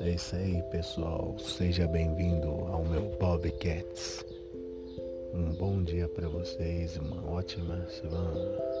É isso aí, pessoal. Seja bem-vindo ao meu Bobcats. Um bom dia para vocês, uma ótima semana.